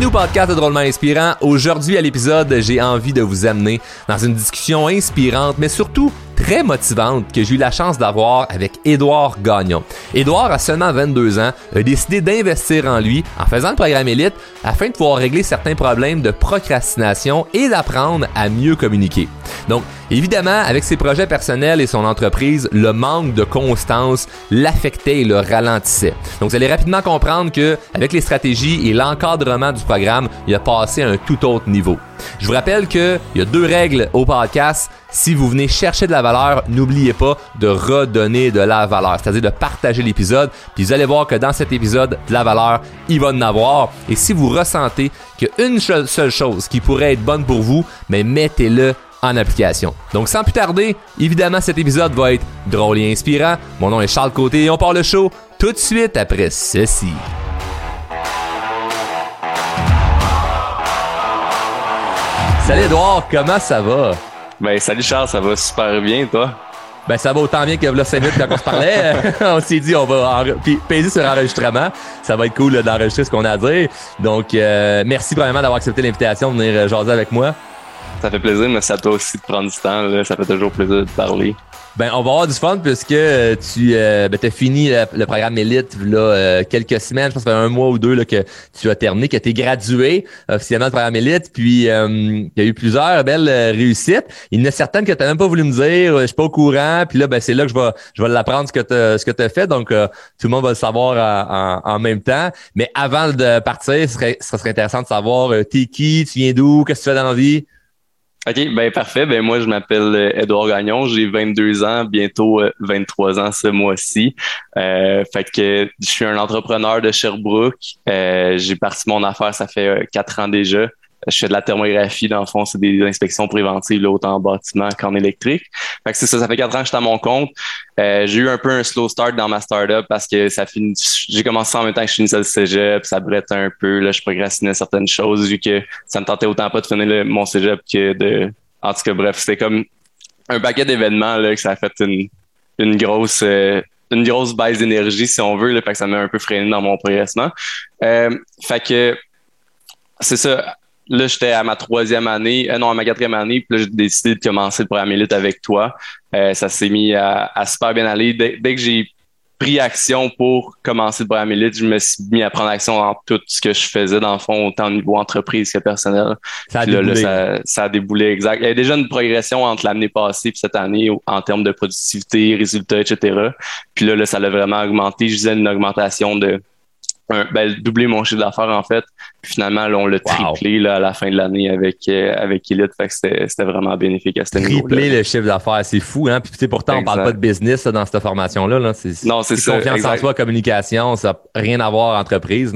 Bienvenue au podcast Drôlement Inspirant. Aujourd'hui, à l'épisode, j'ai envie de vous amener dans une discussion inspirante, mais surtout très motivante que j'ai eu la chance d'avoir avec Édouard Gagnon. Édouard a seulement 22 ans, a décidé d'investir en lui en faisant le programme Elite afin de pouvoir régler certains problèmes de procrastination et d'apprendre à mieux communiquer. Donc, évidemment, avec ses projets personnels et son entreprise, le manque de constance l'affectait et le ralentissait. Donc, vous allez rapidement comprendre que avec les stratégies et l'encadrement du programme, il a passé à un tout autre niveau. Je vous rappelle qu'il y a deux règles au podcast. Si vous venez chercher de la valeur, n'oubliez pas de redonner de la valeur, c'est-à-dire de partager l'épisode. Puis vous allez voir que dans cet épisode, de la valeur, il va en avoir. Et si vous ressentez qu'une seule chose qui pourrait être bonne pour vous, mais mettez-le en application. Donc sans plus tarder, évidemment cet épisode va être drôle et inspirant. Mon nom est Charles Côté et on part le show tout de suite après ceci. Salut Edouard, comment ça va? Ben salut Charles, ça va super bien toi? Ben ça va autant bien que là 5 minutes quand on se parlait. on s'est dit on va payer sur l'enregistrement. Ça va être cool d'enregistrer ce qu'on a à dire. Donc euh, merci vraiment d'avoir accepté l'invitation de venir euh, jaser avec moi. Ça fait plaisir, mais ça toi aussi de prendre du temps. Là. Ça fait toujours plaisir de parler. Ben, on va avoir du fun puisque euh, tu euh, ben, as fini le, programme Elite là, euh, quelques semaines, je pense que ça fait un mois ou deux là, que tu as terminé, que tu es gradué officiellement du programme Elite. Puis il y a eu plusieurs belles réussites. Il y en a certaines que tu même pas voulu me dire, je suis pas au courant. Puis là, ben, c'est là que je vais, je vais l'apprendre ce que tu as fait. Donc, tout le monde va le savoir en, en, même temps. Mais avant de partir, ce serait, ce serait intéressant de savoir t'es qui, tu viens d'où, qu'est-ce que tu fais dans la vie? OK, ben parfait. Ben moi, je m'appelle Edouard euh, Gagnon, j'ai 22 ans, bientôt 23 euh, ans ce mois-ci. Euh, fait que je suis un entrepreneur de Sherbrooke. Euh, j'ai parti mon affaire, ça fait quatre ans déjà je fais de la thermographie, dans le fond, c'est des inspections préventives, là, autant en bâtiment qu'en électrique. Fait que c'est ça, ça fait quatre ans que je suis à mon compte. Euh, j'ai eu un peu un slow start dans ma startup parce que ça finit, j'ai commencé en même temps que je finissais le cégep, ça brette un peu, là, je progressinais certaines choses vu que ça me tentait autant pas de finir mon cégep que de, en tout cas, bref, c'était comme un paquet d'événements, là, que ça a fait une, une grosse, euh, une grosse baisse d'énergie, si on veut, là, fait que ça m'a un peu freiné dans mon progressement. Euh, fait que, c'est ça là, j'étais à ma troisième année, euh, non, à ma quatrième année, puis là, j'ai décidé de commencer le programme élite avec toi. Euh, ça s'est mis à, super bien aller. Dès, que j'ai pris action pour commencer le programme élite, je me suis mis à prendre action dans tout ce que je faisais, dans le fond, autant au niveau entreprise que personnel. Ça a déboulé. ça, a déboulé, exact. Il y a déjà une progression entre l'année passée et cette année en termes de productivité, résultats, etc. Puis là, là ça a vraiment augmenté. Je disais une augmentation de ben, doubler mon chiffre d'affaires en fait. Puis finalement, là, on l'a triplé là, à la fin de l'année avec euh, avec Elite. Fait que c'était vraiment bénéfique à ce niveau Tripler le chiffre d'affaires, c'est fou, hein? Puis pourtant, on parle pas de business dans cette formation-là. Là. Non, c'est ça. Confiance en soi, communication, ça n'a rien à voir entreprise.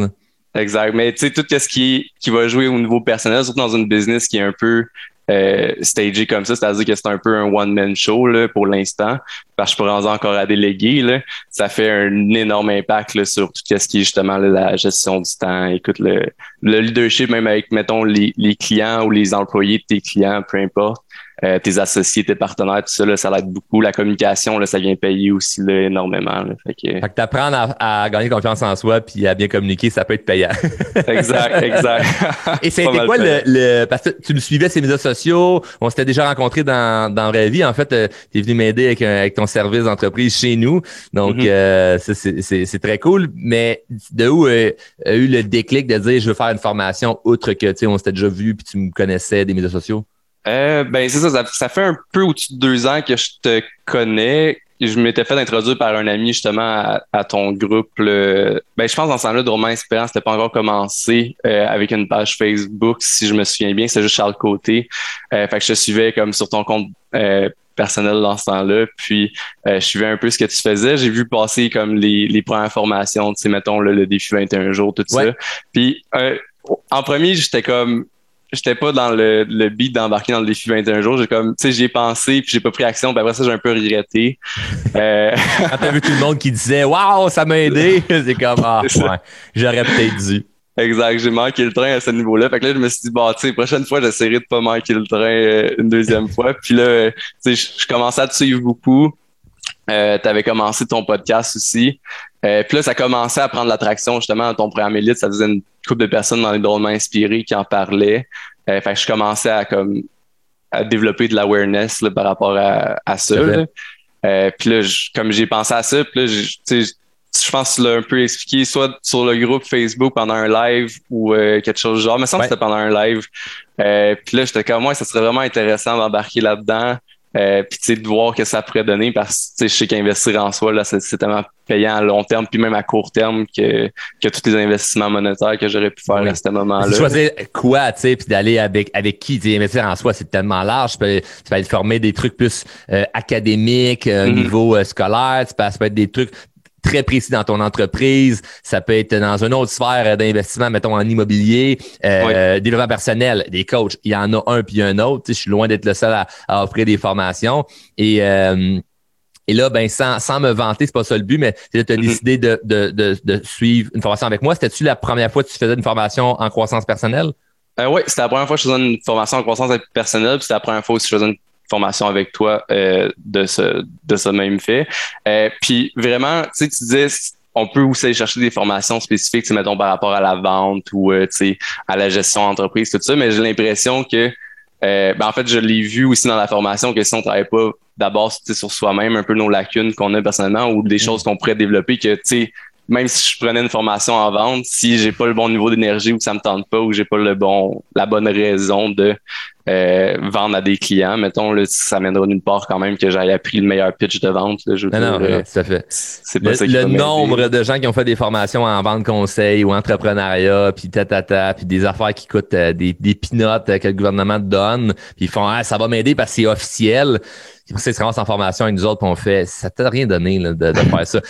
Exact. Mais tu sais, tout ce qui, qui va jouer au niveau personnel, surtout dans une business qui est un peu euh, stagé comme ça, c'est-à-dire que c'est un peu un one-man show là, pour l'instant, parce que je pourrais encore à déléguer. Là. Ça fait un énorme impact là, sur tout ce qui est justement la gestion du temps. Écoute, le, le leadership, même avec, mettons, les, les clients ou les employés de tes clients, peu importe. Euh, tes associés, tes partenaires, tout ça, là, ça l'aide beaucoup. La communication, là, ça vient payer aussi là, énormément. Là. Fait que, fait que t'apprendre à, gagner confiance en soi puis à bien communiquer, ça peut être payant. exact, exact. Et c'était quoi le, le, Parce que tu me suivais ces médias sociaux, on s'était déjà rencontrés dans, dans la vie. En fait, euh, tu es venu m'aider avec, avec ton service d'entreprise chez nous. Donc, euh, c'est très cool. Mais de où euh, a eu le déclic de dire je veux faire une formation outre que tu sais, on s'était déjà vu puis tu me connaissais des médias sociaux? Euh, ben c'est ça, ça, fait un peu au-dessus de deux ans que je te connais. Je m'étais fait introduire par un ami justement à, ton groupe. Ben, je pense dans ce temps-là, Romain Espérance n'était pas encore commencé euh, avec une page Facebook, si je me souviens bien. C'est juste Charles Côté. Euh, fait que je te suivais comme sur ton compte euh, personnel dans ce temps-là. Puis je suivais un peu ce que tu faisais. J'ai vu passer comme les, les premières formations, tu sais, mettons le défi 21 jours, tout ça. Puis en premier, j'étais comme j'étais pas dans le, le beat d'embarquer dans le défi 21 jours. J'ai comme, tu sais, j'y ai pensé, puis j'ai pas pris action. Puis après ça, j'ai un peu regretté. Euh... Quand t'as vu tout le monde qui disait, waouh, ça m'a aidé, c'est comme, ah, ouais, j'aurais peut-être dû. Exact, j'ai manqué le train à ce niveau-là. Fait que là, je me suis dit, bah, tu sais, prochaine fois, j'essaierai de pas manquer le train euh, une deuxième fois. Puis là, tu sais, je commençais à te suivre beaucoup. Euh, tu avais commencé ton podcast aussi. Euh, puis là, ça commençait à prendre l'attraction justement dans ton premier élite. Ça faisait une couple de personnes dans les drôlement inspirés qui en parlaient. Euh, fait que je commençais à comme à développer de l'awareness par rapport à, à ça. Euh, puis là, comme j'ai pensé à ça, puis là, je pense que tu l'as un peu expliqué, soit sur le groupe Facebook pendant un live ou euh, quelque chose du genre. Mais ça me c'était pendant un live. Euh, puis là, j'étais comme, moi, ça serait vraiment intéressant d'embarquer là-dedans. Euh, puis tu sais de voir que ça pourrait donner parce que je sais qu'investir en soi là c'est tellement payant à long terme puis même à court terme que, que tous les investissements monétaires que j'aurais pu faire à ce moment-là. Choisir quoi, tu sais, puis d'aller avec avec qui, tu investir en soi, c'est tellement large. Tu peux, tu peux être formé des trucs plus euh, académiques, euh, mm-hmm. niveau euh, scolaire, tu peux, ça peut être des trucs très précis dans ton entreprise. Ça peut être dans une autre sphère d'investissement, mettons en immobilier, euh, développement personnel, des coachs. Il y en a un puis un autre. je suis loin d'être le seul à, offrir des formations. Et euh, et là, ben, sans, sans me vanter, c'est pas ça le but, mais tu as décidé de, de, de, de, suivre une formation avec moi. C'était-tu la première fois que tu faisais une formation en croissance personnelle? Euh, oui, c'était la première fois que je faisais une formation en croissance personnelle, puis c'était la première fois que je faisais une formation avec toi euh, de ce de ce même fait. Euh, puis vraiment, tu sais, tu disais on peut aussi aller chercher des formations spécifiques, mettons par rapport à la vente ou euh, à la gestion d'entreprise, tout ça, mais j'ai l'impression que ben, en fait, je l'ai vu aussi dans la formation que si on travaille pas d'abord sur soi-même, un peu nos lacunes qu'on a personnellement ou des mm. choses qu'on pourrait développer que tu sais même si je prenais une formation en vente, si j'ai pas le bon niveau d'énergie ou que ça me tente pas ou j'ai pas le bon la bonne raison de euh, vendre à des clients, mettons, là, ça mènera d'une part quand même que j'aille appris le meilleur pitch de vente. Là, je non, non, euh, ça fait. C'est pas le, le nombre de gens qui ont fait des formations en vente conseil ou entrepreneuriat, puis tatata, puis des affaires qui coûtent euh, des, des pinottes que le gouvernement te donne, puis ils font ah, ça va m'aider parce que c'est officiel. Puis ça, ils se en formation avec nous autres, puis on fait ça t'a rien donné là, de, de faire ça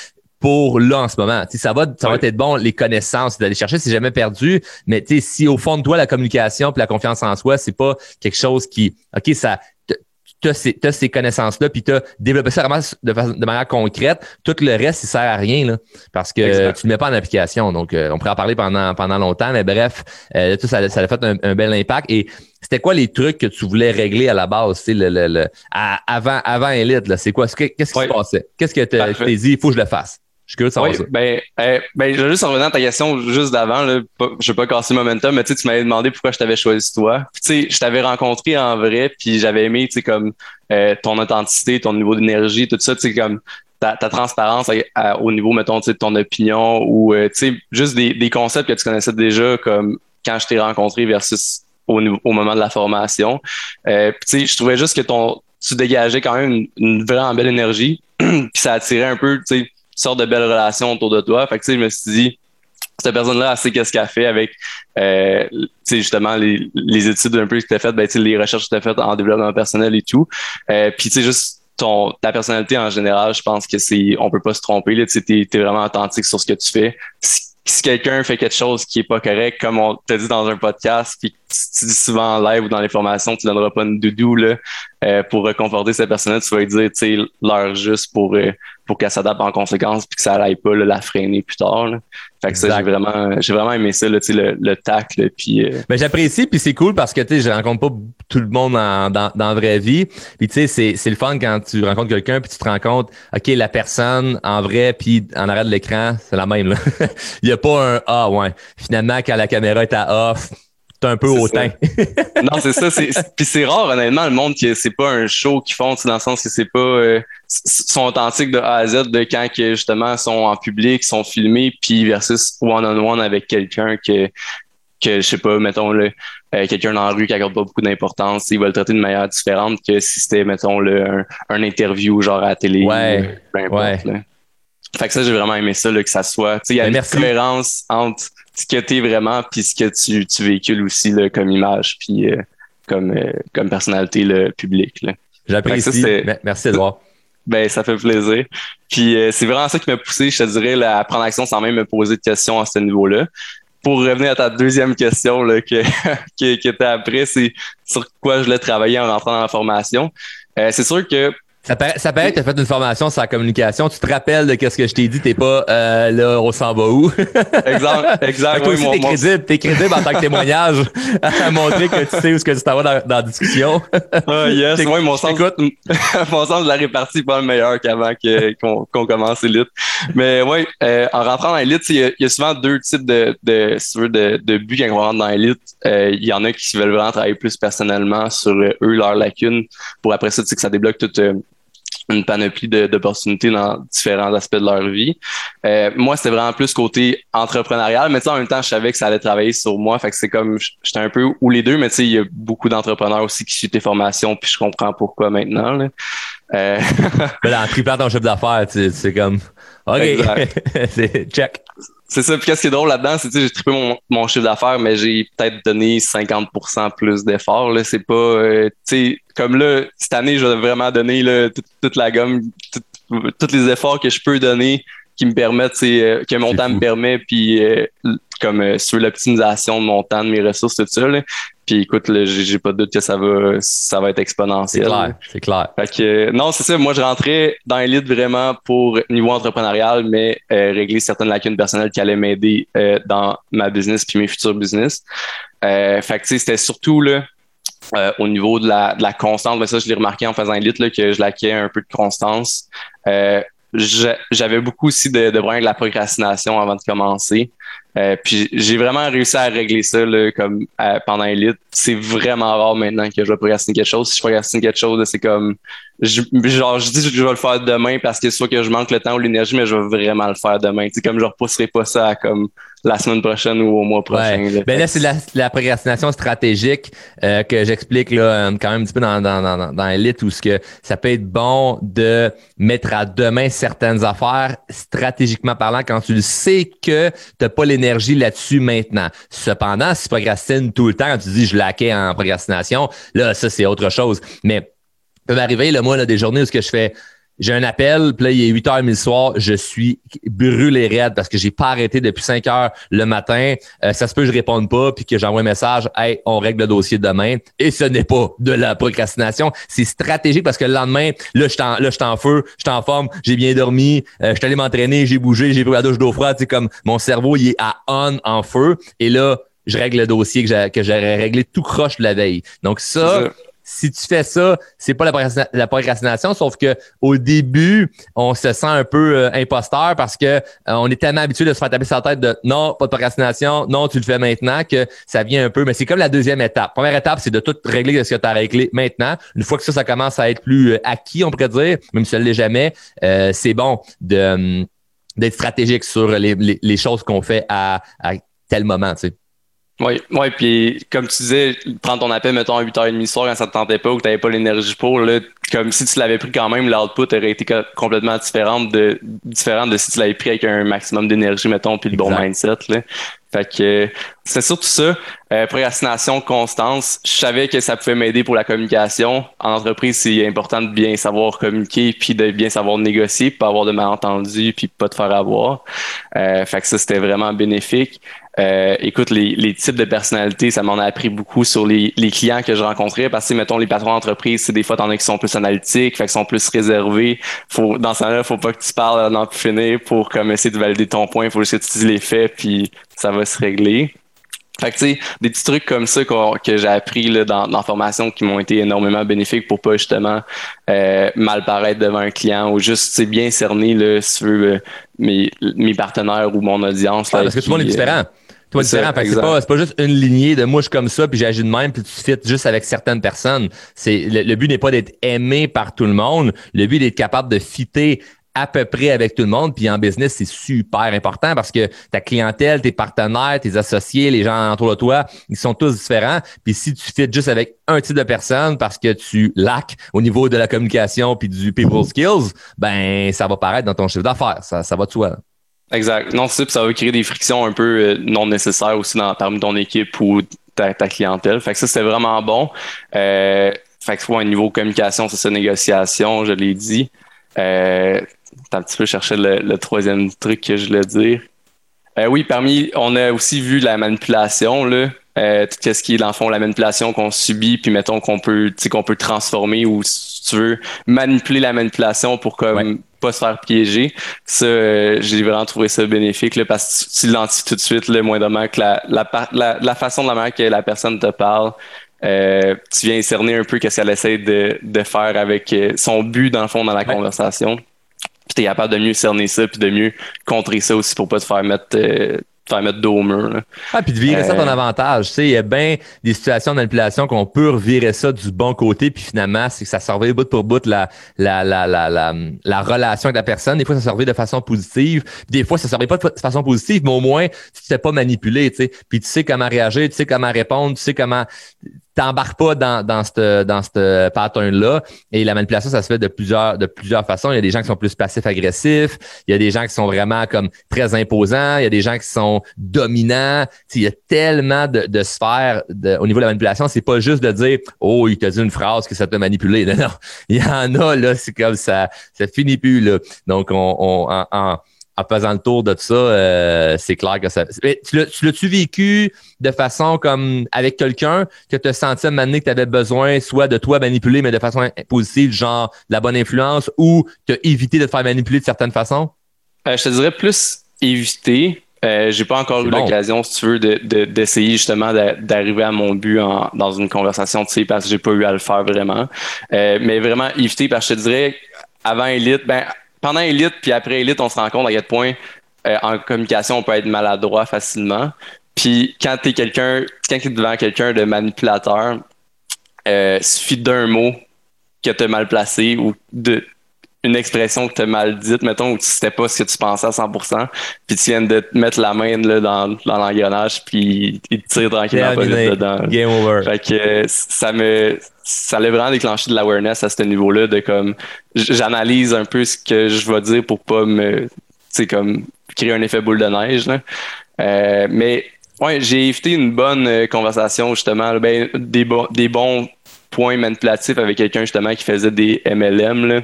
pour là en ce moment. ça va, ça va être bon, les connaissances d'aller chercher, c'est jamais perdu. Mais si au fond de toi, la communication puis la confiance en soi, c'est pas quelque chose qui, OK, ça, tu as ces, ces connaissances-là, puis tu as développé ça vraiment de, manière concrète. Tout le reste, il sert à rien, là, parce que tu ne mets pas en application. Donc, euh, on pourrait en parler pendant, pendant longtemps, mais bref, euh, tout ça, ça a fait un, bel impact. Et c'était quoi les trucs que tu voulais régler à la base, le, le, le, avant, avant Elite? C'est quoi? Qu'est-ce qui se passait? Qu'est-ce que tu t'es dit, il faut que je le fasse? Je suis curieux ça. Ben, euh, ben, je vais juste revenir à ta question juste d'avant. Là, je vais pas casser le momentum, mais tu m'avais demandé pourquoi je t'avais choisi toi. tu sais, je t'avais rencontré en vrai, puis j'avais aimé, comme euh, ton authenticité, ton niveau d'énergie, tout ça, tu sais, comme ta, transparence au niveau, mettons, tu sais, de ton opinion ou, euh, juste des, des concepts que tu connaissais déjà, comme quand je t'ai rencontré versus au, au moment de la formation. Euh, tu sais, je trouvais juste que ton, tu dégageais quand même une, une vraiment belle énergie, puis ça attirait un peu, tu sais, sorte de belles relations autour de toi. Fait que, tu sais, je me suis dit, cette personne-là, elle sait qu'est-ce qu'elle fait avec, euh, justement, les, les études un peu que tu as faites, ben, les recherches que tu as faites en développement personnel et tout. Euh, puis, tu sais, juste ton, ta personnalité en général, je pense que c'est, on peut pas se tromper, là, tu es, es, vraiment authentique sur ce que tu fais. Si, quelqu'un fait quelque chose qui est pas correct, comme on t'a dit dans un podcast, puis tu, dis souvent en live ou dans les formations, tu donneras pas une doudou, là, euh, pour reconforter cette personne-là, tu vas lui dire, tu sais, l'heure juste pour, euh, pour qu'elle s'adapte en conséquence puis que ça n'aille pas la freiner plus tard. Fait que ça, j'ai vraiment, j'ai vraiment aimé ça, le, le tacle. Puis, euh... Ben, j'apprécie, puis c'est cool parce que tu sais, je rencontre pas tout le monde dans, dans, dans la vraie vie. Puis tu sais, c'est, c'est le fun quand tu rencontres quelqu'un puis tu te rends compte, OK, la personne en vrai puis en arrière de l'écran, c'est la même. Là. Il y a pas un Ah ouais. Finalement, quand la caméra est à off, un peu hautain. non, c'est ça. Puis c'est rare, honnêtement, le monde qui c'est pas un show qu'ils font, dans le sens que c'est pas euh, sont authentiques de A à Z de quand que justement sont en public, sont filmés, puis versus one-on-one avec quelqu'un que que je sais pas, mettons le euh, quelqu'un dans la rue qui accorde pas beaucoup d'importance, il va le traiter d'une manière différente que si c'était, mettons, le, un, interview genre à la télé. Ouais. peu importe, Fait que ça, j'ai vraiment aimé ça, là, que ça soit. Il y a une différence entre ce que tu es vraiment, puis ce que tu, tu véhicules aussi là, comme image, puis euh, comme, euh, comme personnalité le public. J'apprécie. Merci Edouard. Ben, ça fait plaisir. Puis euh, c'est vraiment ça qui m'a poussé, je te dirais, à prendre action sans même me poser de questions à ce niveau-là. Pour revenir à ta deuxième question là, que, que tu as après, c'est sur quoi je voulais travailler en rentrant dans la formation. c'est sûr que Ça paraît, ça paraît que tu as fait une formation sur la communication. Tu te rappelles de ce que je t'ai dit, t'es pas euh, là, on s'en va où? exact, exact. aussi, t'es crédible, t'es crédible en tant que témoignage à montrer que tu sais où ce que tu t'en vas dans, dans, la discussion. Ah, yes, moi, mon sens, mon sens de la répartie pas le meilleur qu'avant qu'on qu commence l'élite. Mais oui, euh, en rentrant dans l'élite, il y, a souvent deux types de, de, de, de buts quand on rentre dans l'élite. Euh, il y en a qui veulent vraiment travailler plus personnellement sur eux, leurs lacunes, pour après ça, tu sais, que ça débloque toute une panoplie d'opportunités dans différents aspects de leur vie. Euh, moi, c'était vraiment plus côté entrepreneurial, mais en même temps, je savais que ça allait travailler sur moi. Fait que c'est comme j'étais un peu ou les deux, mais tu sais, il y a beaucoup d'entrepreneurs aussi qui suivent tes formations, puis je comprends pourquoi maintenant. Là. Euh... en triplant ton chiffre d'affaires, c'est comme OK, c'est check. C'est ça. Puis qu'est-ce qui est drôle là-dedans, c'est que j'ai trippé mon, mon chiffre d'affaires, mais j'ai peut-être donné 50% plus d'efforts. Là, c'est pas, euh, tu sais, comme là, cette année, je vais vraiment donner là, toute, la gomme, tous les efforts que je peux donner qui me permettent, euh, que mon temps me permet, puis euh, comme euh, sur l'optimisation de mon temps, de mes ressources, tout ça. Là. Puis écoute, j'ai pas de doute que ça va, ça va être exponentiel. C'est clair, c'est clair. Fait que, non, c'est ça. Moi, je rentrais dans l'élite vraiment pour niveau entrepreneurial, mais régler certaines lacunes personnelles qui allaient m'aider dans ma business puis mes futurs business. fait que, c'était surtout là, euh, au niveau de la, de la constance, ben ça, je l'ai remarqué en faisant élite là, que je laquais un peu de constance. Euh, j'avais beaucoup aussi de, de de la procrastination avant de commencer. Euh, puis j'ai vraiment réussi à régler ça là, comme pendant Elite. C'est vraiment rare maintenant que je vais procrastiner quelque chose. Si je procrastine quelque chose, c'est comme je, genre je dis que je vais le faire demain parce que soit que je manque le temps ou l'énergie, mais je vais vraiment le faire demain. C'est comme je repousserai pas ça comme la semaine prochaine ou au mois prochain. Là. Ben là, c'est la, la, procrastination stratégique euh, que j'explique là quand même un petit peu dans, dans, dans, dans Elite où ce que ça peut être bon de mettre à demain certaines affaires stratégiquement parlant quand tu le sais que tu pas l'énergie là-dessus maintenant. Cependant, si tu procrastines tout le temps, tu dis je laquais en procrastination, là, ça, c'est autre chose. Mais peut m'arriver, le moi, là, des journées où ce que je fais, j'ai un appel, puis là, il est 8 h le soir, je suis brûlé raide parce que j'ai pas arrêté depuis 5 heures le matin. Euh, ça se peut que je réponde pas, puis que j'envoie un message, hey, on règle le dossier demain. Et ce n'est pas de la procrastination, c'est stratégique parce que le lendemain, là, je suis en feu, je suis en forme, j'ai bien dormi, euh, je suis allé m'entraîner, j'ai bougé, j'ai pris la douche d'eau froide, c'est comme mon cerveau, il est à on, en feu. Et là, je règle le dossier que j'aurais réglé tout croche la veille. Donc ça si tu fais ça, c'est pas la, procrastination, sauf que au début, on se sent un peu euh, imposteur parce que euh, on est tellement habitué de se faire taper sur la tête de non, pas de procrastination, non, tu le fais maintenant que ça vient un peu. Mais c'est comme la deuxième étape. Première étape, c'est de tout régler de ce que tu as réglé maintenant. Une fois que ça, ça commence à être plus euh, acquis, on pourrait dire, même si ça ne l'est jamais, c'est bon hum, d'être stratégique sur les, les, choses qu'on fait à, à tel moment. Tu sais. Oui, ouais, puis comme tu disais, prendre ton appel, mettons, à 8h30 soir quand ça te tentait pas ou que tu n'avais pas l'énergie pour, là, comme si tu l'avais pris quand même, l'output aurait été complètement différente de, différente de si tu l'avais pris avec un maximum d'énergie, mettons, puis le bon mindset. Là. Fait que c'est surtout ça. Euh, procrastination, constance. Je savais que ça pouvait m'aider pour la communication. En entreprise, c'est important de bien savoir communiquer puis de bien savoir négocier, pas avoir de malentendus puis pas te faire avoir. Euh, fait que ça, c'était vraiment bénéfique. Euh, écoute, les, les, types de personnalités, ça m'en a appris beaucoup sur les, les, clients que je rencontrais parce que, mettons, les patrons d'entreprise, c'est des fois, t'en as qui sont plus analytiques, fait qu'ils sont plus réservés. Faut, dans ce temps-là, faut pas que tu parles plus finir pour comme essayer de valider ton point. Faut juste que tu dises les faits, puis ça va se régler. Fait que, tu sais, des petits trucs comme ça que j'ai appris là, dans, dans la formation qui m'ont été énormément bénéfiques pour pas justement euh, mal paraître devant un client ou juste bien cerner là, si tu veux, euh, mes, mes partenaires ou mon audience. Là, parce que tout le monde est différent. Toi, différent. c'est pas, pas juste une lignée de moi, je suis comme ça, puis j'agis de même, puis tu fit juste avec certaines personnes. C'est, le, but n'est pas d'être aimé par tout le monde. Le but est d'être capable de fitter à peu près avec tout le monde. Puis en business, c'est super important parce que ta clientèle, tes partenaires, tes associés, les gens autour de toi, ils sont tous différents. Puis si tu fais juste avec un type de personne parce que tu laques au niveau de la communication puis du people skills, ben ça va paraître dans ton chiffre d'affaires. Ça, ça va de soi. Exact. Non, c'est ça va créer des frictions un peu euh, non nécessaires aussi dans, parmi ton équipe ou ta, clientèle. Fait que ça, c'était vraiment bon. Euh, fait que, ouais, niveau communication, c'est ça, négociation, je l'ai dit. Euh, un petit peu cherché le, troisième truc que je voulais dire. Euh, oui, parmi, on a aussi vu la manipulation, là. Euh, tout ce qui est dans le fond la manipulation qu'on subit puis mettons qu'on peut qu'on peut transformer ou si tu veux, manipuler la manipulation pour comme pas se faire piéger. Ça, euh, j'ai vraiment trouvé ça bénéfique là, parce que tu l'identifies tout de suite, le moindrement que la, la, la, façon de la manière que la personne te parle, euh, tu viens cerner un peu qu'est-ce qu'elle essaie de, de faire avec euh, son but dans le fond dans la conversation. Puis t'es capable de mieux cerner ça puis de mieux contrer ça aussi pour pas te faire mettre faire mettre dos au mur. Ah, puis de virer ça ton euh, avantage. Tu sais, il y a bien des situations de manipulation qu'on peut revirer ça du bon côté, puis finalement, c'est que ça servait bout pour bout la, la, la, la, la, la relation avec la personne. Des fois, ça servait de façon positive. Des fois, ça servait pas de façon positive, mais au moins, tu ne sais pas manipuler, tu sais. Puis tu sais comment réagir, tu sais comment répondre, tu sais comment t'embarques pas dans, dans ce dans cette pattern-là. Et la manipulation, ça se fait de plusieurs, de plusieurs façons. Il y a des gens qui sont plus passifs-agressifs. Il y a des gens qui sont vraiment comme très imposants. Il y a des gens qui sont dominants. il y a tellement de, de sphères au niveau de la manipulation. C'est pas juste de dire, oh, il t'a dit une phrase que ça t'a manipulé. Non, non. Il y en a, là, c'est comme ça, ça finit plus, là. Donc, on, on faisant le tour de tout ça, euh, c'est clair que ça. Tu l'as-tu vécu de façon comme avec quelqu'un que tu as senti à un que tu avais besoin soit de toi manipuler, mais de façon positive, genre de la bonne influence, ou tu as évité de te faire manipuler de certaines façons? Euh, je te dirais plus éviter. Euh, j'ai pas encore eu l'occasion, si tu veux, d'essayer de, justement d'arriver à mon but dans une conversation, tu sais, parce que j'ai pas eu à le faire vraiment. Euh, mais vraiment éviter, parce que je te dirais, avant Elite, ben pendant Elite puis après Elite, on se rend compte à quel point euh, en communication, on peut être maladroit facilement. Puis quand tu quelqu'un, quand tu es devant quelqu'un de manipulateur, euh, suffit d'un mot que tu mal placé ou de une expression que tu as mal dite, mettons, où tu sais pas ce que tu pensais à 100%, puis tu viens de te mettre la main là, dans, dans l'engrenage, puis il te tire tranquillement pas dedans. Game over. Fait que ça me ça l'a vraiment déclenché de l'awareness à ce niveau-là, de comme j'analyse un peu ce que je vais dire pour pas me tu comme créer un effet boule de neige. Là. Euh, mais ouais, j'ai évité une bonne euh, conversation justement, ben, des, des bons points manipulatifs avec quelqu'un justement qui faisait des MLM. Là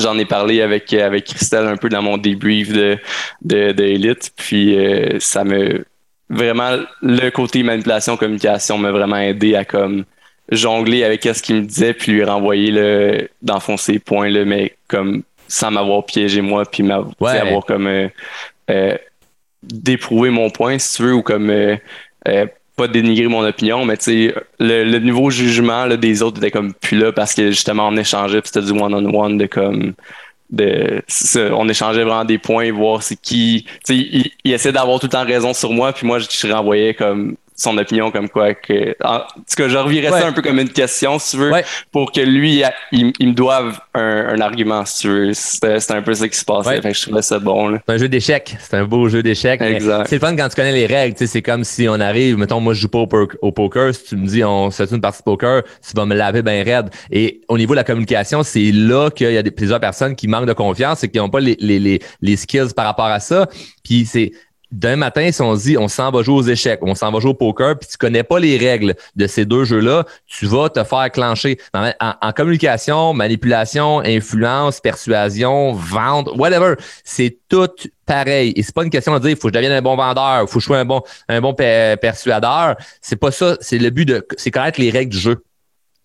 J'en ai parlé avec, avec Christelle un peu dans mon débrief de, de, Elite. Puis euh, ça me vraiment le côté manipulation communication m'a vraiment aidé à comme jongler avec ce qu'il me disait puis lui renvoyer le dans fond ses points là, mais comme sans m'avoir piégé moi puis m'avoir comme euh, euh, déprouvé mon point si tu veux ou comme pas dénigrer mon opinion, mais tu le, le niveau jugement là, des autres était comme plus là parce que justement on échangeait, c'était du one-on-one de comme de on échangeait vraiment des points, voir c'est qui. Tu sais, il, il d'avoir tout le temps raison sur moi, puis moi je renvoyais comme son opinion comme quoi que en tout cas je revirais ça un peu comme une question si tu veux pour que lui il, me doive un, argument si tu veux. C'était un peu ça qui se passait fait je trouvais ça bon c'est un jeu d'échecs. C'est un beau jeu d'échecs c'est le fun quand tu connais les règles c'est comme si on arrive mettons moi je joue pas au, poker si tu me dis on se fait une partie de poker tu vas me laver bien raide. Et au niveau de la communication c'est là qu'il y a des, plusieurs personnes qui manquent de confiance et qui n'ont pas les, les, les, les skills par rapport à ça. Puis c'est d'un matin, si on se dit on s'en va jouer aux échecs, on s'en va jouer au poker, puis tu connais pas les règles de ces deux jeux-là, tu vas te faire clencher. En, communication, manipulation, influence, persuasion, vente, whatever, c'est tout pareil. Et c'est pas une question de dire il faut que je devienne un bon vendeur, il faut que je sois un bon, un bon persuadeur. C'est pas ça. C'est le but de, c'est connaître les règles du jeu.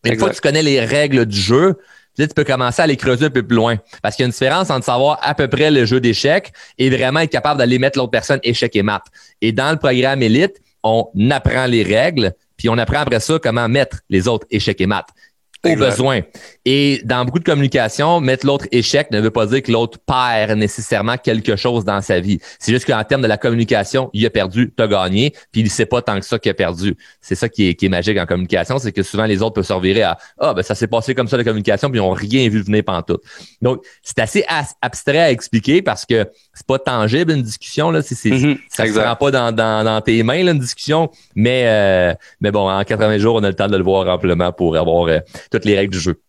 Une fois que tu connais les règles du jeu, tu peux commencer à les creuser un peu plus loin. Parce qu'il y a une différence entre savoir à peu près le jeu d'échecs et vraiment être capable d'aller mettre l'autre personne échec et maths. Et dans le programme élite, on apprend les règles, puis on apprend après ça comment mettre les autres échecs et maths au besoin. Et dans beaucoup de communications, mettre l'autre échec ne veut pas dire que l'autre perd nécessairement quelque chose dans sa vie. C'est juste qu'en termes de la communication, il a perdu, tu as gagné, puis il sait pas tant que ça qu'il a perdu. C'est ça qui est, qui est magique en communication, c'est que souvent les autres peuvent se revirer à Ah, ben ça s'est passé comme ça la communication, puis ils n'ont rien vu venir tout. Donc, c'est assez abstrait à expliquer parce que c'est pas tangible une discussion, là. C'est, mm-hmm. ça ne se rend pas dans, dans, dans, tes mains, là, une discussion. Mais, euh, mais bon, en 80 jours, on a le temps de le voir amplement pour avoir euh, toutes les règles du jeu.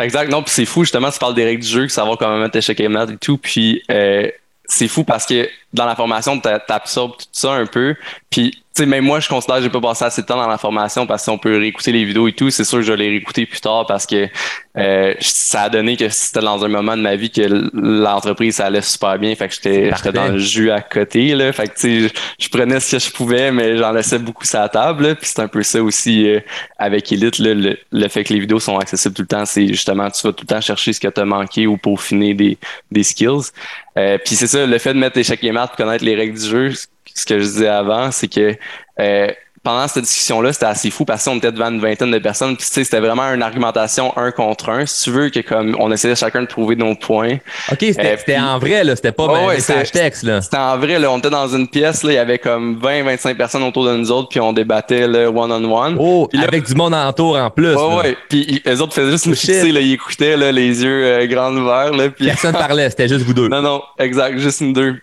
Exact. Non, puis c'est fou, justement, tu parles des règles du jeu, savoir comment mettre échec et mat et tout. Puis euh, c'est fou parce que dans la formation, t'absorbes tout ça un peu. Puis sais, même moi, je considère que j'ai pas passé assez de temps dans la formation parce qu'on peut réécouter les vidéos et tout. C'est sûr que je vais les réécouter plus tard parce que euh, ça a donné que c'était dans un moment de ma vie que l'entreprise ça allait super bien. Fait que j'étais dans le jus à côté. Là. Fait que tu sais, je, prenais ce que je pouvais, mais j'en laissais beaucoup sur la table. Puis c'est un peu ça aussi euh, avec Elite, là, le, fait que les vidéos sont accessibles tout le temps, c'est justement tu vas tout le temps chercher ce que tu as manqué ou peaufiner des, des skills. Euh, puis c'est ça, le fait de mettre échec et maths pour connaître les règles du jeu, ce que je disais avant, c'est que euh, pendant cette discussion-là, c'était assez fou parce qu'on était devant une vingtaine de personnes. Puis, tu sais, c'était vraiment une argumentation un contre un. Si tu veux que comme on essayait chacun de trouver nos points. OK, c'était euh, en vrai, là. C'était pas oh, ouais, texte, là. C'était en vrai, là. On était dans une pièce, là. Il y avait comme 20, 25 personnes autour de nous autres, puis on débattait, là, one-on-one. Oh, avec du monde entour en plus. Ouais, ouais. Puis les autres faisaient juste nous fixer, là. Ils écoutaient, là, les yeux euh, grands ouverts, là. Puis... Personne parlait, c'était juste vous deux. Non, non, exact, juste nous deux.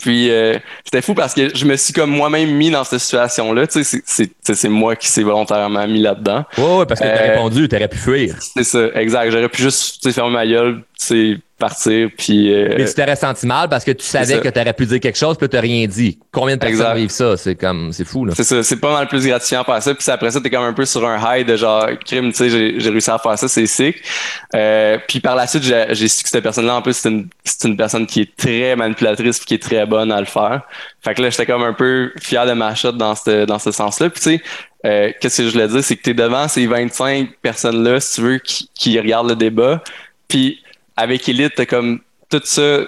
Puis euh, c'était fou parce que je me suis comme moi-même mis dans cette situation-là. Tu sais, c'est moi qui s'est volontairement mis là-dedans. Ouais, ouais, parce que t'as euh, répondu, t'aurais pu fuir. C'est ça, exact. J'aurais pu juste fermer ma gueule, tu partir. Puis, euh, Mais tu t'aurais senti mal parce que tu savais que tu aurais pu dire quelque chose puis tu rien dit. Combien de personnes vivent ça? C'est comme, c'est fou, là. C'est ça, c'est pas mal plus gratifiant faire ça. Puis après ça, t'es comme un peu sur un high de genre, crime, tu sais, j'ai réussi à faire ça, c'est sick. Euh, puis par la suite, j'ai su que cette personne-là, en plus, c'est une, une personne qui est très manipulatrice puis qui est très bonne à le faire. Fait que là, j'étais comme un peu fier de ma shot dans ce, dans ce sens-là. Puis tu sais, euh, qu'est-ce que je voulais dire, c'est que tu es devant ces 25 personnes-là, si tu veux, qui, qui regardent le débat. Puis avec Elite, t'as comme tout ça,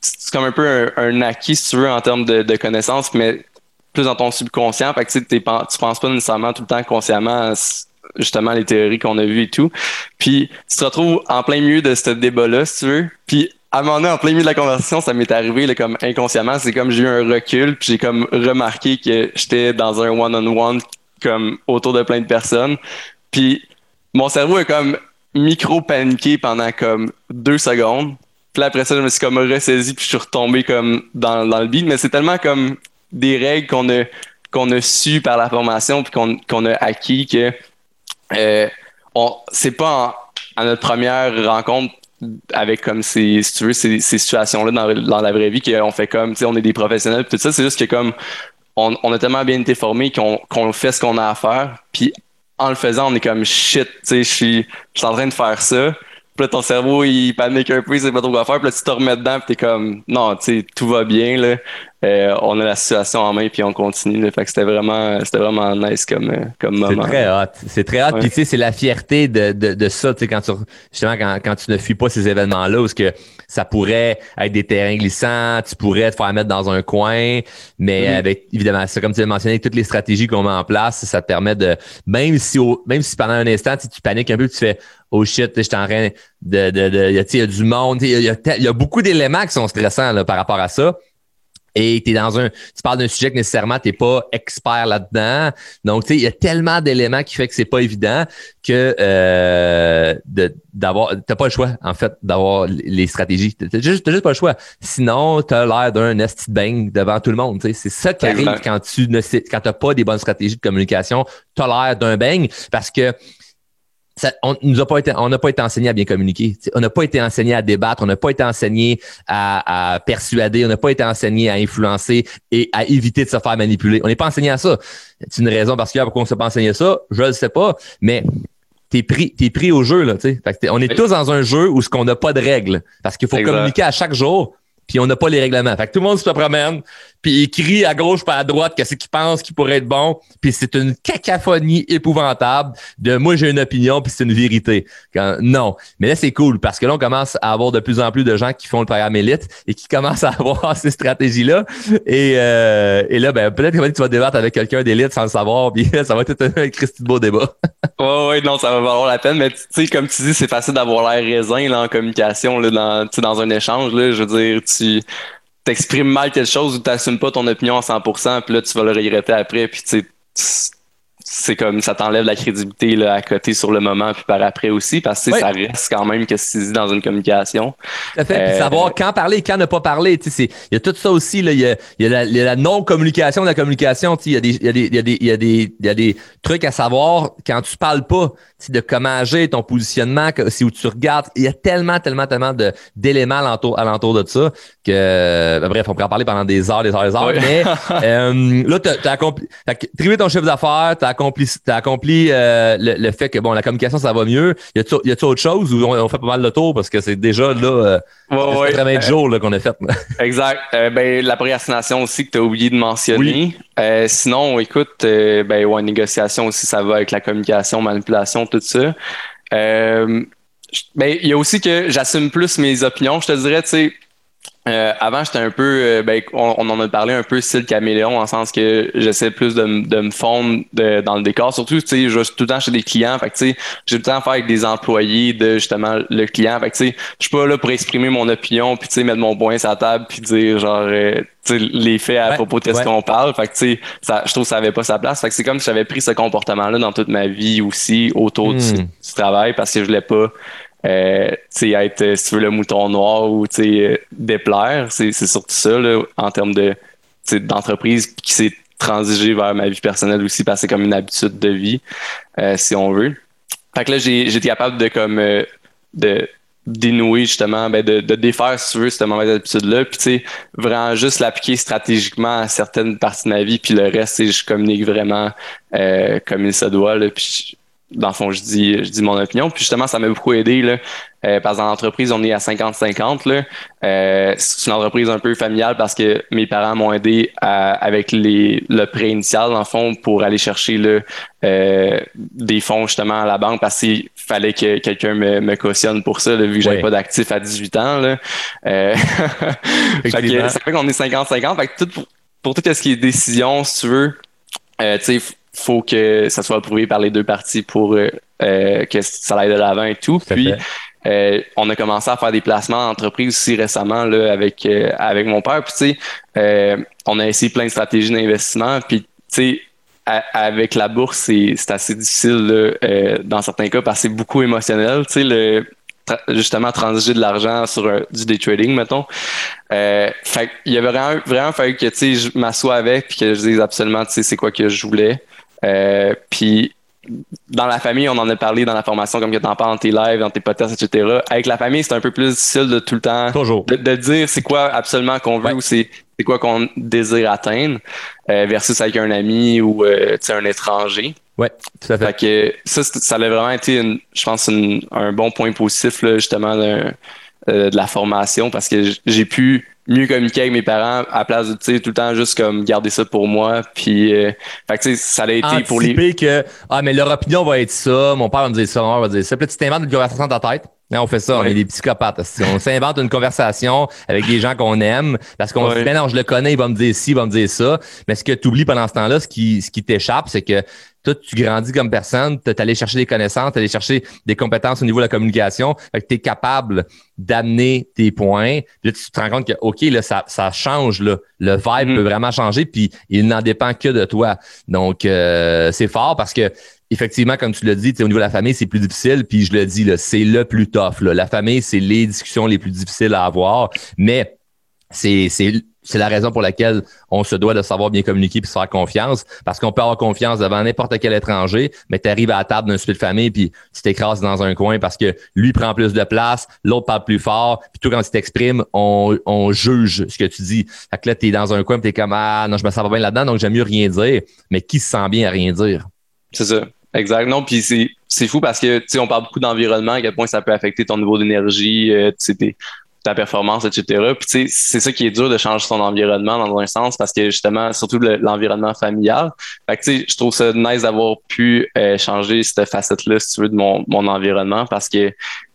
c'est comme un peu un, acquis, si tu veux, en termes de, connaissances, mais plus dans ton subconscient. Fait que tu tu penses pas nécessairement tout le temps consciemment justement les théories qu'on a vues et tout. Puis tu te retrouves en plein milieu de ce débat-là, si tu veux. Puis à un moment donné, en plein milieu de la conversation, ça m'est arrivé là, comme inconsciemment. C'est comme j'ai eu un recul, puis j'ai comme remarqué que j'étais dans un one-on-one comme autour de plein de personnes. Puis mon cerveau est comme micro-paniqué pendant comme deux secondes. Puis après ça, je me suis comme ressaisi puis je suis retombé comme dans, dans le beat. Mais c'est tellement comme des règles qu'on a qu'on a su par la formation puis qu'on a acquis que euh, c'est pas à notre première rencontre avec comme ces si tu veux ces, ces situations là dans, dans la vraie vie qu'on fait comme tu sais on est des professionnels tout ça c'est juste que comme on, on a tellement bien été formés qu'on qu'on fait ce qu'on a à faire puis en le faisant, on est comme shit, tu sais, je suis en train de faire ça. Puis là, ton cerveau, il panique un peu, il sait pas trop quoi faire. Puis là, tu te remets dedans, puis t'es comme, non, tu sais, tout va bien, là. Euh, on a la situation en main, puis on continue. Là. Fait que c'était vraiment, c'était vraiment nice comme, euh, comme moment. C'est très hot. C'est très hot. Puis tu sais, c'est la fierté de, de, de ça, tu sais, quand tu, justement, quand, quand tu ne fuis pas ces événements-là, où que ça pourrait être des terrains glissants, tu pourrais te faire mettre dans un coin, mais mm-hmm. avec, évidemment, ça, comme tu l'as mentionné, toutes les stratégies qu'on met en place, ça te permet de, même si, même si pendant un instant, tu paniques un peu, tu fais, oh shit, je suis en train de, de, de, il y a du monde, il y a, y a beaucoup d'éléments qui sont stressants là, par rapport à ça et tu dans un tu parles d'un sujet que nécessairement tu pas expert là-dedans. Donc tu sais il y a tellement d'éléments qui fait que c'est pas évident que euh, de d'avoir t'as pas le choix en fait d'avoir les stratégies. T'as juste juste pas le choix. Sinon tu as l'air d'un nest bang devant tout le monde, c'est ça qui arrive quand tu ne sais quand tu pas des bonnes stratégies de communication, tu as l'air d'un bang parce que on nous a pas été, on n'a pas été enseigné à bien communiquer. on n'a pas été enseigné à débattre, on n'a pas été enseigné à, persuader, on n'a pas été enseigné à influencer et à éviter de se faire manipuler. On n'est pas enseigné à ça. C'est une raison particulière pourquoi on ne s'est pas enseigné ça. Je ne sais pas, mais t'es pris, t'es pris au jeu là. on est tous dans un jeu où ce qu'on n'a pas de règles parce qu'il faut communiquer à chaque jour puis on n'a pas les règlements. Fait que tout le monde se promène, puis il crie à gauche pas à droite qu'est-ce qu'il pense qui pourrait être bon, puis c'est une cacophonie épouvantable de moi j'ai une opinion puis c'est une vérité. non, mais là c'est cool parce que là on commence à avoir de plus en plus de gens qui font le programme élite et qui commencent à avoir ces stratégies là et, euh, et là ben peut-être que tu vas débattre avec quelqu'un d'élite sans le savoir puis ça va être un Christy de beau débat. Ouais ouais non ça va valoir la peine mais tu sais comme tu dis c'est facile d'avoir l'air raisin là en communication là dans dans un échange là je veux dire tu t'exprimes mal quelque chose ou t'assumes pas ton opinion à 100%, puis là, tu vas le regretter après, puis tu c'est comme ça t'enlève la crédibilité là, à côté sur le moment puis par après aussi parce que ça reste quand même que c'est dit dans une communication. Tout fait. Euh, savoir quand parler et quand ne pas parler. Il y a tout ça aussi. Là. Il, y a, y a la, non-communication de la communication. Il y, a des, y, a des, y, a des, y, a des, y a des trucs à savoir quand tu parles pas de comment agir, ton positionnement, si où tu regardes. Il y a tellement, tellement, tellement de, d'éléments alentour, alentour de ça que ben, bref, on pourrait en parler pendant des heures, des heures, des heures. Mais euh, là, tu as, accompli, ton chiffre d'affaires, accompli, as accompli euh, le, fait que bon, la communication, ça va mieux. Y a-tu autre chose ou on, fait pas mal de tour parce que c'est déjà là euh, ouais, 80 jours qu'on a fait. exact. ben, la procrastination aussi que tu as oublié de mentionner. sinon, écoute, ben ouais, négociation aussi, ça va avec la communication, manipulation, tout ça. ben, il y a aussi que j'assume plus mes opinions. Je te dirais, tu sais, euh, avant, j'étais un peu, euh, ben, on, en a parlé un peu style caméléon, en sens que j'essaie plus de, de me fondre dans le décor. Surtout, tu sais, je suis tout le temps chez des clients. Fait tu sais, j'ai tout le temps à faire avec des employés de justement le client. Fait tu sais, je suis pas là pour exprimer mon opinion, puis tu sais, mettre mon point sur la table, puis dire genre, euh, tu sais, les faits à propos de ce qu'on parle. Fait que, tu sais, ça, je trouve que ça avait pas sa place. Fait que c'est comme si j'avais pris ce comportement-là dans toute ma vie aussi, autour du, hmm. du, travail, parce que je voulais pas euh, être, euh, si tu veux, le mouton noir ou euh, déplaire. C'est surtout ça là, en termes de d'entreprise qui s'est transigé vers ma vie personnelle aussi parce que c'est comme une habitude de vie, euh, si on veut. Fait que là, j'ai été capable de comme de dénouer justement, ben de, de défaire, si tu veux, cette mauvaise habitude-là. Puis tu sais, vraiment juste l'appliquer stratégiquement à certaines parties de ma vie, puis le reste, je communique vraiment comme il se doit. Là, puis dans le fond, je dis, je dis mon opinion. Puis justement, ça m'a beaucoup aidé. Là, euh, parce que dans l'entreprise, on est à 50-50. Euh, c'est une entreprise un peu familiale parce que mes parents m'ont aidé avec les, le prêt initial, dans le fond, pour aller chercher là, euh, des fonds justement à la banque parce qu'il fallait que quelqu'un me, me, cautionne pour ça, vu que j'avais pas d'actifs à 18 ans. Là. Euh, fait que, ça fait qu'on est 50-50. Fait que tout pour, pour tout ce qui est décision, si tu veux, euh, tu sais, faut que ça soit approuvé par les deux parties pour euh, euh, que ça aille de l'avant et tout. Puis euh, on a commencé à faire des placements d'entreprise aussi récemment là, avec avec mon père. Puis tu sais, on a essayé plein de stratégies d'investissement. Puis tu sais, avec la bourse, c'est assez difficile là, dans certains cas parce que c'est beaucoup émotionnel. Tu sais, le justement transiger de l'argent sur du day trading, mettons. Euh, fait il y avait vraiment, vraiment fallu que je m'assoie avec puis que je dise absolument c'est quoi que je voulais. Euh, puis dans la famille, on en a parlé dans la formation, comme que tu en parles dans tes lives, dans tes podcasts, etc. Avec la famille, c'est un peu plus difficile de tout le temps De, dire c'est quoi absolument qu'on veut ou c'est quoi qu'on désire atteindre euh, versus avec un ami ou euh, un étranger. Ouais, tout à fait. fait que ça, ça a vraiment été, je pense, un bon point positif là, justement euh, de la formation parce que j'ai pu mieux communiquer avec mes parents à place de tout le temps juste comme garder ça pour moi. Puis euh, fait que, ça a été pour les que ah mais leur opinion va être ça mon père va me dire ça mon va dire ça. Puis là, tu t'inventes une conversation dans ta tête. On fait ça, on est des psychopathes. On s'invente une conversation avec des gens qu'on aime parce qu'on se dit, ben non, je le connais, il va me dire ci, il va me dire ça. Mais ce que tu oublies pendant ce temps-là, ce qui, ce qui t'échappe, c'est que toi, tu grandis comme personne, tu es allé chercher des connaissances, tu allé chercher des compétences au niveau de la communication, fait que tu es capable d'amener tes points. Puis là, tu te rends compte que, OK, là, ça, ça change, là. le vibe mm. peut vraiment changer, puis il n'en dépend que de toi. Donc, euh, c'est fort parce que effectivement, comme tu l'as dit, au niveau de la famille, c'est plus difficile. Puis je le dis, c'est le plus tough. La famille, c'est les discussions les plus difficiles à avoir. Mais c'est c'est la raison pour laquelle on se doit de savoir bien communiquer puis se faire confiance. Parce qu'on peut avoir confiance devant n'importe quel étranger, mais tu arrives à la table d'un souper de famille puis tu t'écrases dans un coin parce que lui prend plus de place, l'autre parle plus fort, puis toi, quand tu t'exprimes, on, on juge ce que tu dis. Fait que là, tu es dans un coin tu es comme Ah non, je me sens pas bien là-dedans, donc j'aime mieux rien dire. Mais qui se sent bien à rien dire? C'est ça. Exact. Non, puis c'est, c'est fou parce que tu sais, on parle beaucoup d'environnement, à quel point ça peut affecter ton niveau d'énergie, euh, ta performance, etc. Puis c'est ça qui est dur de changer son environnement dans un sens parce que justement, surtout l'environnement familial. Fait que je trouve ça nice d'avoir pu euh, changer cette facette-là, si tu veux, de mon, mon environnement parce que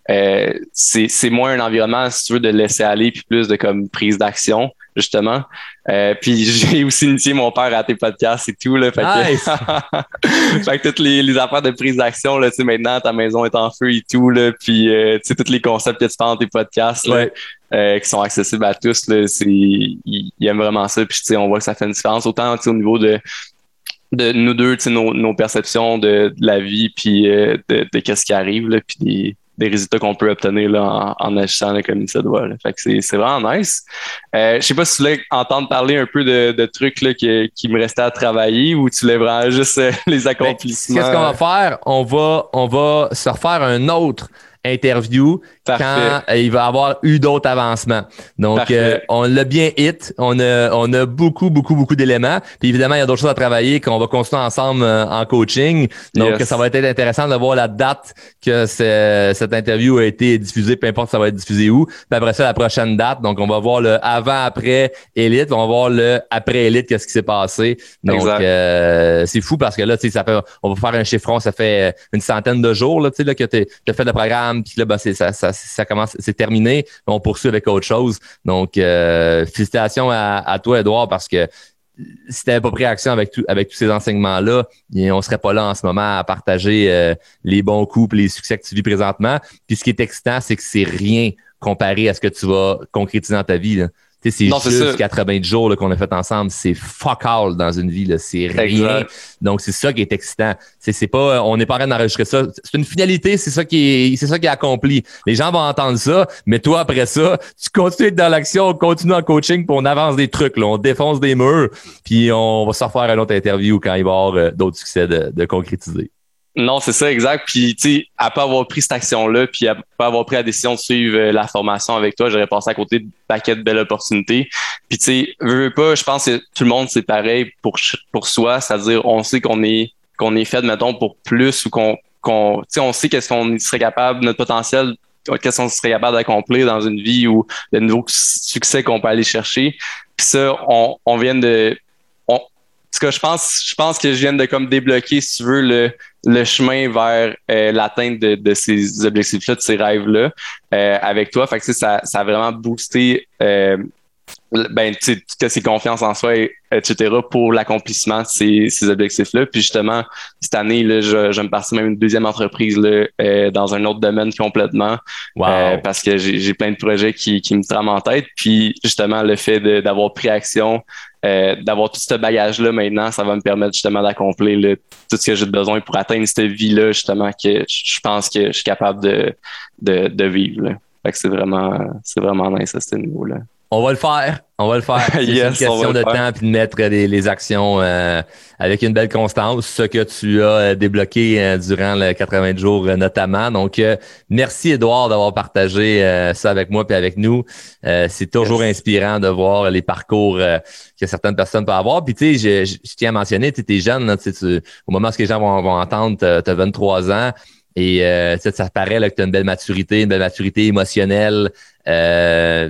euh, c'est, c'est moins un environnement, si tu veux, de laisser aller puis plus de comme prise d'action justement. Euh, puis j'ai aussi initié mon père à tes podcasts et tout. Là, fait, que, fait que toutes les, les affaires de prise d'action, là, maintenant, ta maison est en feu et tout. Là, puis euh, tous les concepts que tu fais dans tes podcasts là, euh, qui sont accessibles à tous, là, c'est, ils, aiment vraiment ça. Puis on voit que ça fait une différence. Autant au niveau de de nous deux, nos, nos perceptions de, la vie, puis de, de qu'est-ce qui arrive, là, puis des, des résultats qu'on peut obtenir là, en, en agissant comme il se doit. Là. Fait que c'est, c'est vraiment nice. Euh, je sais pas si tu voulais entendre parler un peu de, de trucs là, qui, qui me restaient à travailler ou tu voulais vraiment juste euh, les ben, accomplissements. Qu'est-ce qu'on va faire? On va, on va se refaire un autre interview quand euh, il va avoir eu d'autres avancements. Donc, euh, on l'a bien hit. On a, on a beaucoup, beaucoup, beaucoup d'éléments. Puis évidemment, il y a d'autres choses à travailler qu'on va continuer ensemble euh, en coaching. Donc, ça va être intéressant de voir la date que cette interview a été diffusée, peu importe ça va être diffusé où. Puis après ça, la prochaine date. Donc, on va voir le avant-après Elite. On va voir le après Elite, qu'est-ce qui s'est passé. Donc, c'est fou parce que là, tu sais, ça fait, on va faire un chiffron, ça fait une centaine de jours, là, tu sais, là, que tu as fait le programme, puis là, ben, ça, ça ça commence, c'est terminé. On poursuit avec autre chose. Donc, euh, félicitations à, toi, Edouard, parce que si tu pas pris action avec, tous ces enseignements-là, on serait pas là en ce moment à partager euh, les bons coups et les succès que tu vis présentement. Puis ce qui est excitant, c'est que c'est rien comparé à ce que tu vas concrétiser dans ta vie. C'est juste 90 jours qu'on a fait ensemble. C'est fuck all dans une vie. C'est rien. Donc, c'est ça qui est excitant. C'est pas, on n'est pas en train d'enregistrer ça. C'est une finalité, c'est ça qui est, c'est ça qui est accompli. Les gens vont entendre ça, mais toi, après ça, tu continues dans l'action, on continue en coaching, puis on avance des trucs, là, on défonce des murs, puis on va se refaire une autre interview quand il va y avoir euh, d'autres succès de, de concrétiser. Non, c'est ça, exact. Puis, tu sais, pas avoir pris cette action-là, puis pas avoir pris la décision de suivre euh, la formation avec toi, j'aurais passé à côté de paquet de belles opportunités. Puis, tu sais, veux pas, je pense que tout le monde, c'est pareil pour, pour soi. C'est-à-dire, on sait qu'on est, qu'on est fait, mettons, pour plus ou qu'on, qu'on, tu sais, on sait qu'est-ce qu'on serait capable, notre potentiel, qu'est-ce qu'on serait capable d'accomplir dans une vie ou le nouveau succès qu'on peut aller chercher. Puis ça, on, on vient de, en tout cas, je pense, je pense que je viens de comme débloquer, si tu veux, le, le chemin vers euh, l'atteinte de, de, ces objectifs-là, de ces rêves-là, euh, avec toi. Fait que ça, ça a vraiment boosté euh, ben, tu sais, c'est confiance en soi, etc., pour l'accomplissement de ces, ces objectifs-là. Puis justement, cette année, là, je, je me partir même une deuxième entreprise là, euh, dans un autre domaine complètement. Euh, parce que j'ai plein de projets qui, qui me trament en tête. Puis justement, le fait d'avoir pris action, euh, d'avoir tout ce bagage-là maintenant, ça va me permettre justement d'accomplir tout ce que j'ai besoin pour atteindre cette vie-là, justement, que je pense que je suis capable de, de, de vivre. Là. Fait que c'est vraiment, c'est vraiment nice à ce niveau-là. On va le faire. On va le faire. C'est une question de temps puis de mettre les, actions euh, avec une belle constance, ce que tu as euh, débloqué euh, durant les 80 jours notamment. Donc, merci Edouard d'avoir partagé ça avec moi puis avec nous. c'est toujours inspirant de voir les parcours que certaines personnes peuvent avoir. Puis tu sais, je, tiens à mentionner, tu es jeune, tu, au moment où les gens vont, entendre, tu as 23 ans. Et ça paraît là, que tu as une belle maturité, une belle maturité émotionnelle. Euh,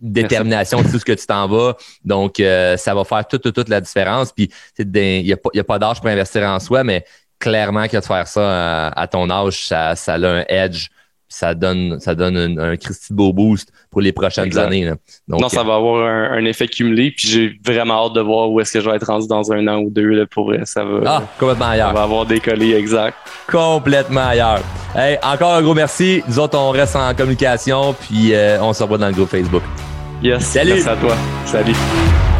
détermination de tout ce que tu t'en vas. Donc, euh, ça va faire toute, toute, toute la différence. Puis, il n'y a, pas d'âge pour investir en soi, mais clairement que de faire ça à, ton âge, ça, ça a un edge. Ça donne, ça donne un, un Christy beau boost pour les prochaines années. Donc, non, ça va avoir un, effet cumulé. Puis j'ai vraiment hâte de voir où est-ce que je vais être rendu dans un an ou deux. Là, pour ça va. Ah, complètement ailleurs. Ça va avoir décollé, exact. Complètement ailleurs. Hey, encore un gros merci. Nous autres, on reste en communication. Puis euh, on se revoit dans le groupe Facebook. Yes. Salut. Merci à toi. Salut.